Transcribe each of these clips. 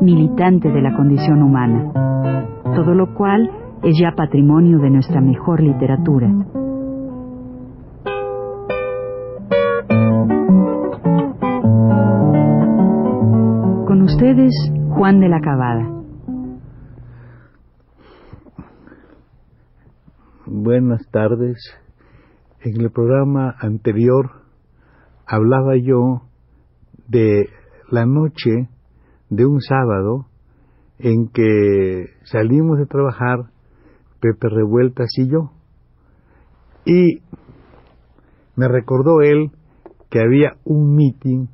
militante de la condición humana, todo lo cual es ya patrimonio de nuestra mejor literatura. Con ustedes, Juan de la Cabada. Buenas tardes. En el programa anterior hablaba yo de la noche de un sábado en que salimos de trabajar Pepe Revueltas y yo. Y me recordó él que había un meeting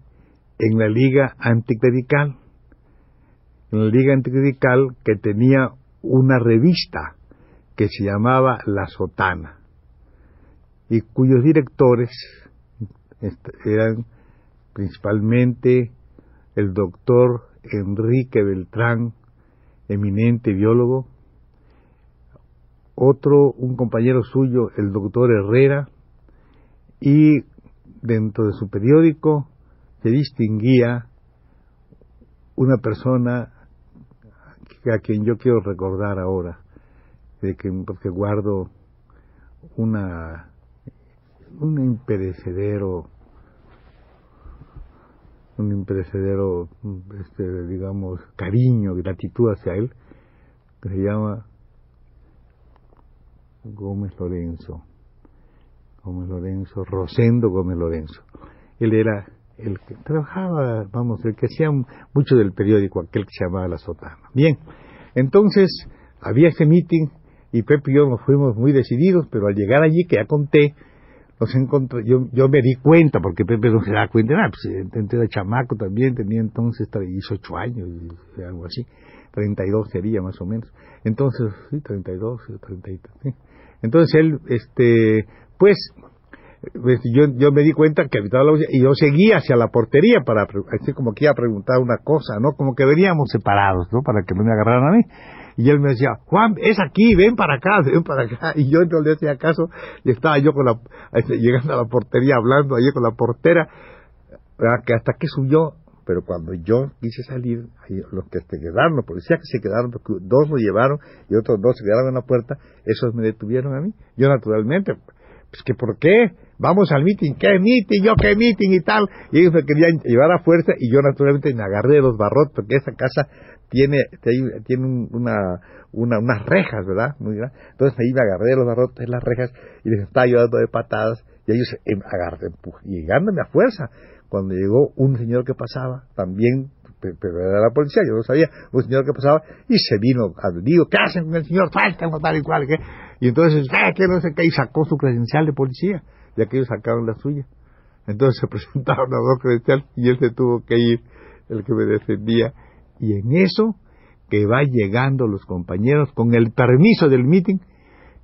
en la Liga Anticlerical, en la Liga Anticlerical que tenía una revista que se llamaba La Sotana y cuyos directores eran principalmente el doctor Enrique Beltrán, eminente biólogo, otro, un compañero suyo, el doctor Herrera, y dentro de su periódico se distinguía una persona a quien yo quiero recordar ahora, de que, porque guardo una un imperecedero un imperecedero este digamos cariño gratitud hacia él que se llama Gómez Lorenzo. Gómez Lorenzo Rosendo Gómez Lorenzo. Él era el que trabajaba vamos el que hacía mucho del periódico aquel que se llamaba La Sotana. Bien entonces había ese meeting y Pepe y yo nos fuimos muy decididos pero al llegar allí que ya conté nos encontré, yo, yo me di cuenta, porque Pepe no se da cuenta, nada, pues de chamaco también, tenía entonces 18 años, algo así, 32 sería más o menos. Entonces, sí, 32, 33. Sí. Entonces él, este, pues, pues, yo, yo me di cuenta que habitaba la y yo seguía hacia la portería para, así como que iba a preguntar una cosa, ¿no? Como que veníamos separados, ¿no? Para que no me agarraran a mí. Y él me decía, Juan, es aquí, ven para acá, ven para acá. Y yo entonces le hacía caso y estaba yo con la, este, llegando a la portería hablando allí con la portera, que hasta que subió, pero cuando yo quise salir, los que se quedaron, los policías que se quedaron, dos lo llevaron y otros dos se quedaron en la puerta, esos me detuvieron a mí. Yo naturalmente, pues que por qué, vamos al meeting, ¿qué meeting? Yo qué meeting y tal. Y ellos me querían llevar a fuerza y yo naturalmente me agarré de los barrotes porque esa casa tiene, tiene una, una, unas rejas, ¿verdad? Muy grandes. Entonces ahí me agarré de los barrotes, las rejas, y les estaba ayudando de patadas, y ellos em, agarré, llegándome a fuerza. Cuando llegó un señor que pasaba, también, pero era la policía, yo no sabía, un señor que pasaba, y se vino, digo, ¿qué hacen con el señor? Falta, tal y cual. Y entonces, ¿qué? No sé qué, y sacó su credencial de policía, ya que ellos sacaron la suya. Entonces se presentaron a dos credenciales y él se tuvo que ir, el que me defendía y en eso que va llegando los compañeros con el permiso del meeting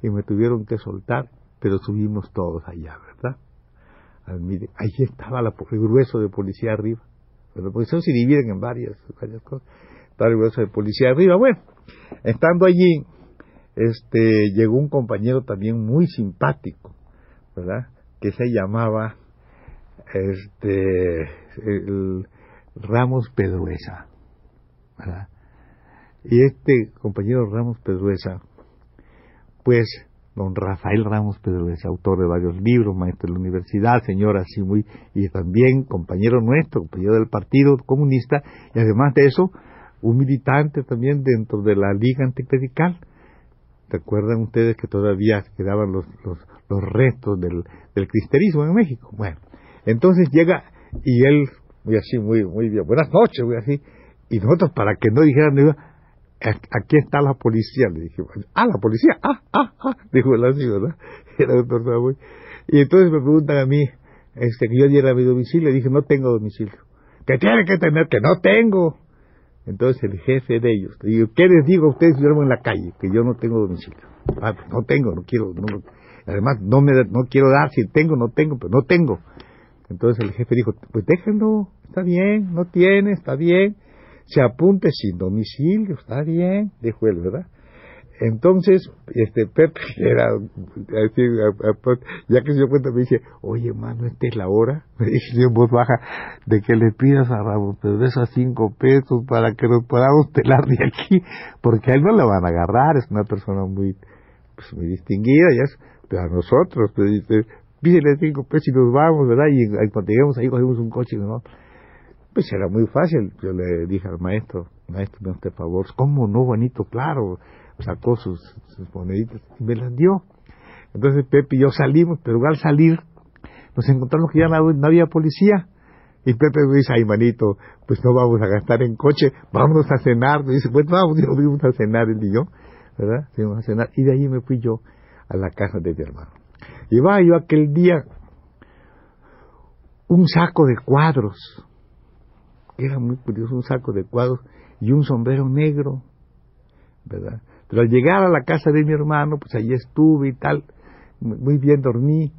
y me tuvieron que soltar, pero subimos todos allá, ¿verdad? Ahí estaba el grueso de policía arriba. Pero porque se dividen en varias, varias cosas. El grueso de policía arriba. Bueno, estando allí, este, llegó un compañero también muy simpático, ¿verdad? Que se llamaba, este, el Ramos Pedruesa. Y este compañero Ramos Pedruesa, pues don Rafael Ramos Pedruesa, autor de varios libros, maestro de la universidad, señor así muy, y también compañero nuestro, compañero del Partido Comunista, y además de eso, un militante también dentro de la Liga Anticlerical. ¿Recuerdan ustedes que todavía quedaban los, los, los restos del, del cristerismo en México? Bueno, entonces llega y él, muy así, muy, muy bien, buenas noches, muy así, y nosotros, para que no dijeran, aquí está la policía, le dije, ah, la policía, ah, ah, ah, dijo el así, ¿verdad? Muy... Y entonces me preguntan a mí, este, que yo diera mi domicilio, le dije, no tengo domicilio. Que tiene que tener, que no tengo. Entonces el jefe de ellos, digo, ¿qué les digo a ustedes si duermo en la calle? Que yo no tengo domicilio. Ah, pues no tengo, no quiero, además no me no quiero dar, si tengo, no tengo, pero no tengo. Entonces el jefe dijo, pues déjenlo, está bien, no tiene, está bien, se apunte sin domicilio, está bien, dijo él, ¿verdad? Entonces, este Pepe era, ya que se dio cuenta, me dice, oye, mano, esta es la hora, me dice en voz baja, de que le pidas a Ramón pero de esos cinco pesos para que nos podamos telar de aquí, porque a él no le van a agarrar, es una persona muy, pues, muy distinguida, ya es, pero a nosotros, pues dice, pídele cinco pesos y nos vamos, ¿verdad? Y cuando llegamos ahí cogimos un coche y nos Pues era muy fácil, yo le dije al maestro, maestro, me hace favor, ¿cómo no, bonito? Claro, sacó sus, moneditas y me las dio. Entonces Pepe y yo salimos, pero al salir nos encontramos que ya no, había policía. Y Pepe me dice, ay manito, pues no vamos a gastar en coche, vámonos a cenar. Me dice, pues vamos, y nos fuimos a cenar él y yo, ¿verdad? Fuimos a cenar. Y de ahí me fui yo a la casa de mi hermano. Llevaba yo aquel día un saco de cuadros. Era muy curioso, un saco de cuadros y un sombrero negro, ¿verdad? Pero al llegar a la casa de mi hermano, pues allí estuve y tal, muy bien dormí.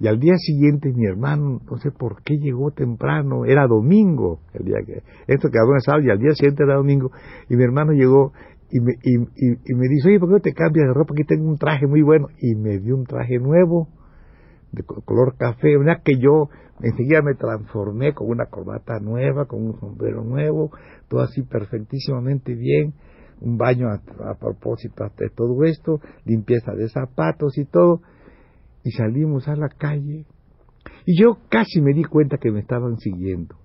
Y al día siguiente mi hermano, no sé por qué llegó temprano, era domingo, el día que, esto quedó en sábado y al día siguiente era domingo, y mi hermano llegó y me, y, y, me dice, oye, ¿por qué no te cambias de ropa? Aquí tengo un traje muy bueno. Y me dio un traje nuevo, de color café, una que yo enseguida me transformé con una corbata nueva, con un sombrero nuevo, todo así perfectísimamente bien un baño a, propósito de todo esto, limpieza de zapatos y todo, y salimos a la calle, y yo casi me di cuenta que me estaban siguiendo,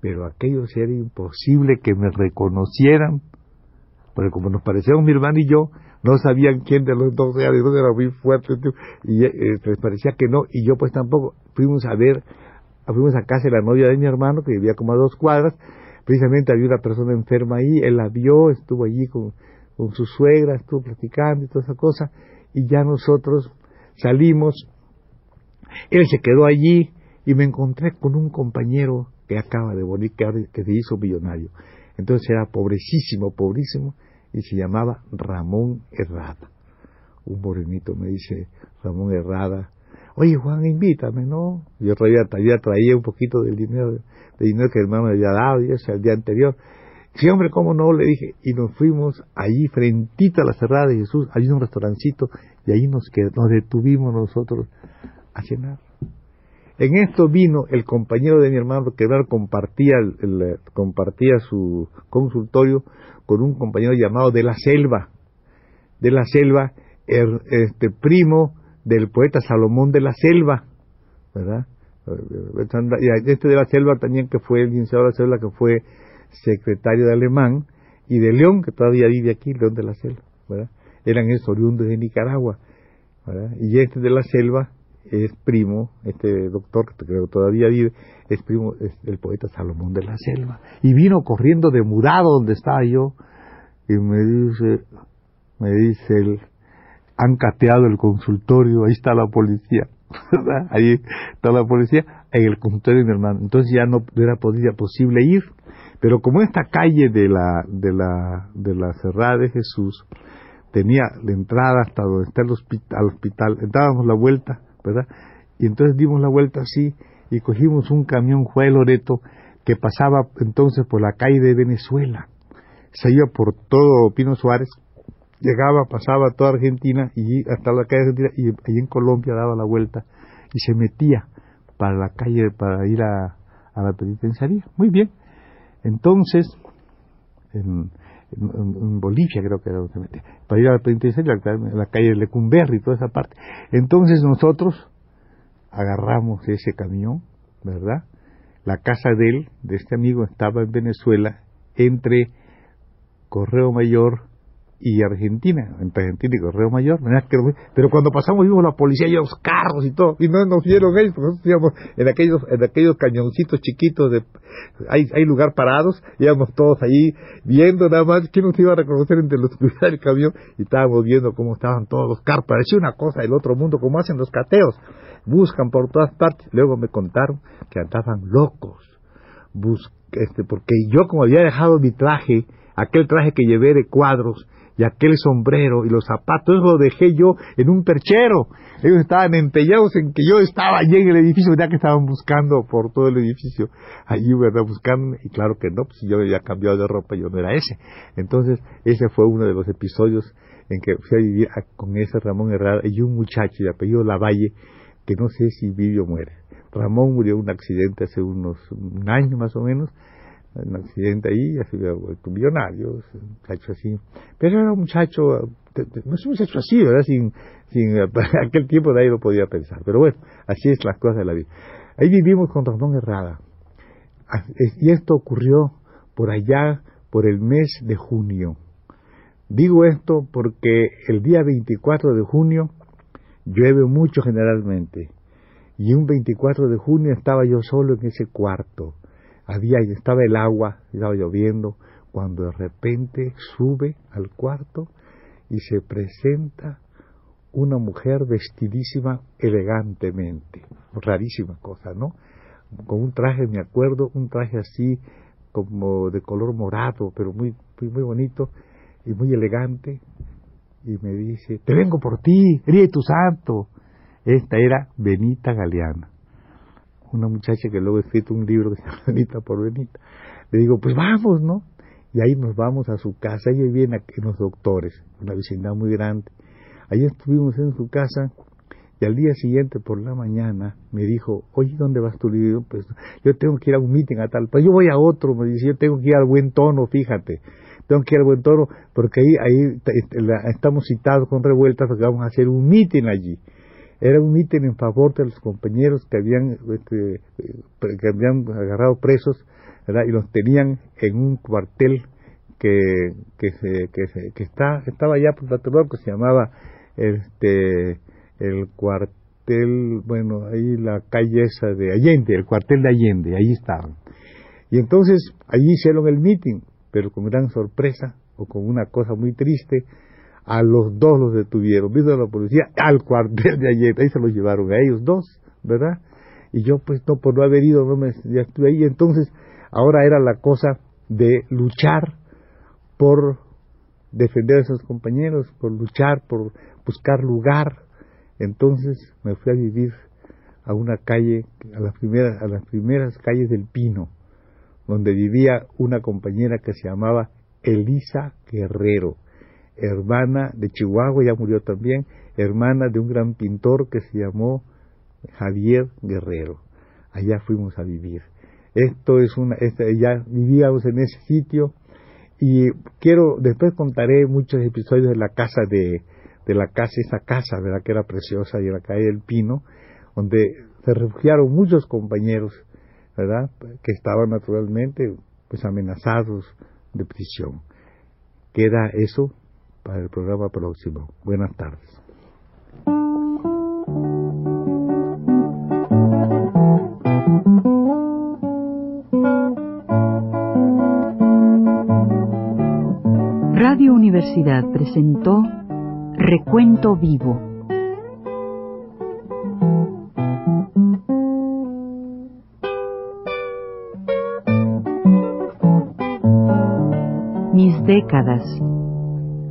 pero aquello era imposible que me reconocieran, porque como nos parecíamos mi hermano y yo, no sabían quién de los dos era, de dónde era muy fuerte, y eh, les parecía que no, y yo pues tampoco, fuimos a ver, fuimos a casa de la novia de mi hermano, que vivía como a dos cuadras, precisamente había una persona enferma ahí, él la vio, estuvo allí con, con su suegra, estuvo platicando y toda esa cosa, y ya nosotros salimos, él se quedó allí y me encontré con un compañero que acaba de morir, que, que se hizo millonario. Entonces era pobrecísimo, pobrísimo, y se llamaba Ramón Herrada. Un morenito me dice, Ramón Herrada, oye Juan, invítame, ¿no? Yo traía, traía, un poquito del dinero de dinero que el hermano me había dado y ese el día anterior. Sí, hombre, ¿cómo no? Le dije, y nos fuimos allí, frentito a la cerrada de Jesús, allí un restaurancito, y ahí nos, quedó, nos detuvimos nosotros a cenar. En esto vino el compañero de mi hermano, que compartía, el, compartía su consultorio con un compañero llamado de la selva, de la selva, er, este primo del poeta Salomón de la selva, ¿verdad? y este de la Selva también que fue el licenciado de la Selva que fue secretario de Alemán y de León que todavía vive aquí León de la Selva ¿verdad? eran esos oriundos de Nicaragua ¿verdad? y este de la Selva es primo este doctor que creo todavía vive es primo del poeta Salomón de la Selva y vino corriendo de mudado donde estaba yo y me dice me dice él han cateado el consultorio ahí está la policía Ahí está la policía en el consultorio de mi hermano. Entonces ya no era posible ir. Pero como esta calle de la, de la, de la Cerrada de Jesús tenía la entrada hasta donde está el hospital, dábamos la vuelta, ¿verdad? Y entonces dimos la vuelta así y cogimos un camión Juan Loreto que pasaba entonces por la calle de Venezuela. Se iba por todo Pino Suárez llegaba, pasaba toda Argentina y hasta la calle Argentina y ahí en Colombia daba la vuelta y se metía para la calle para ir a, a la penitenciaría. Muy bien. Entonces, en, Bolivia creo que era donde se metía, para ir a la penitenciaria, en la calle de Lecumberri y toda esa parte. Entonces nosotros agarramos ese camión, ¿verdad? La casa de él, de este amigo, estaba en Venezuela, entre Correo Mayor y Argentina, entre Argentina y Correo Mayor, pero cuando pasamos vimos la policía y los carros y todo, y no nos vieron ellos, nosotros íbamos en aquellos, en aquellos cañoncitos chiquitos de hay, hay lugar parados, íbamos todos ahí viendo nada más quién nos iba a reconocer entre los que del camión, y estábamos viendo cómo estaban todos los carros, parecía una cosa del otro mundo, como hacen los cateos, buscan por todas partes, luego me contaron que andaban locos, este, porque yo como había dejado mi traje, aquel traje que llevé de cuadros, y aquel sombrero y los zapatos, eso lo dejé yo en un perchero. Ellos estaban empeñados en que yo estaba allí en el edificio, ya que estaban buscando por todo el edificio, allí, ¿verdad? Buscando, y claro que no, pues yo había cambiado de ropa, yo no era ese. Entonces, ese fue uno de los episodios en que fui a vivir con ese Ramón Herrera y un muchacho de apellido Lavalle, que no sé si vive o muere. Ramón murió en un accidente hace unos un año más o menos, un accidente ahí, vuelto millonario, muchacho así. Pero era un muchacho, no es un muchacho así, ¿verdad? Sin, sin aquel tiempo nadie lo podía pensar. Pero bueno, así es las cosas de la vida. Ahí vivimos con Ramón Herrada. Y esto ocurrió por allá, por el mes de junio. Digo esto porque el día 24 de junio llueve mucho generalmente. Y un 24 de junio estaba yo solo en ese cuarto había, estaba el agua, estaba lloviendo, cuando de repente sube al cuarto y se presenta una mujer vestidísima elegantemente, rarísima cosa, ¿no? Con un traje, me acuerdo, un traje así como de color morado, pero muy, muy, bonito y muy elegante, y me dice, te vengo por ti, tu Santo. Esta era Benita Galeana una muchacha que luego ha escrito un libro que se llama por Benita. Le digo, pues vamos, ¿no? Y ahí nos vamos a su casa. Ella vivía en, los doctores, una vecindad muy grande. Ahí estuvimos en su casa y al día siguiente por la mañana me dijo, oye, ¿dónde vas tú? Le digo, pues yo tengo que ir a un meeting a tal, pues yo voy a otro, me dice, yo tengo que ir al buen tono, fíjate, tengo que ir al buen tono, porque ahí, ahí estamos citados con revueltas porque vamos a hacer un meeting allí. Era un ítem en favor de los compañeros que habían, este, que habían agarrado presos y los tenían en un cuartel que, que, se, que, que está, estaba allá por Tlatlauhán, que se llamaba este, el cuartel, bueno, ahí la calle esa de Allende, el cuartel de Allende, ahí estaban. Y entonces allí hicieron el meeting, pero con gran sorpresa o con una cosa muy triste, a los dos los detuvieron, vino la policía al cuartel de ayer, ahí se los llevaron a ellos dos, ¿verdad? Y yo pues no, por no haber ido, no me, ya estuve ahí, entonces ahora era la cosa de luchar por defender a esos compañeros, por luchar, por buscar lugar. Entonces me fui a vivir a una calle, a las primeras, a las primeras calles del Pino, donde vivía una compañera que se llamaba Elisa Guerrero hermana de Chihuahua, ya murió también, hermana de un gran pintor que se llamó Javier Guerrero. Allá fuimos a vivir. Esto es una, ya vivíamos en ese sitio y quiero, después contaré muchos episodios de la casa de, de la casa, esa casa, ¿verdad? Que era preciosa y la calle del Pino, donde se refugiaron muchos compañeros, ¿verdad? Que estaban naturalmente, pues amenazados de prisión. Queda eso para el programa próximo. Buenas tardes. Radio Universidad presentó Recuento Vivo. Mis décadas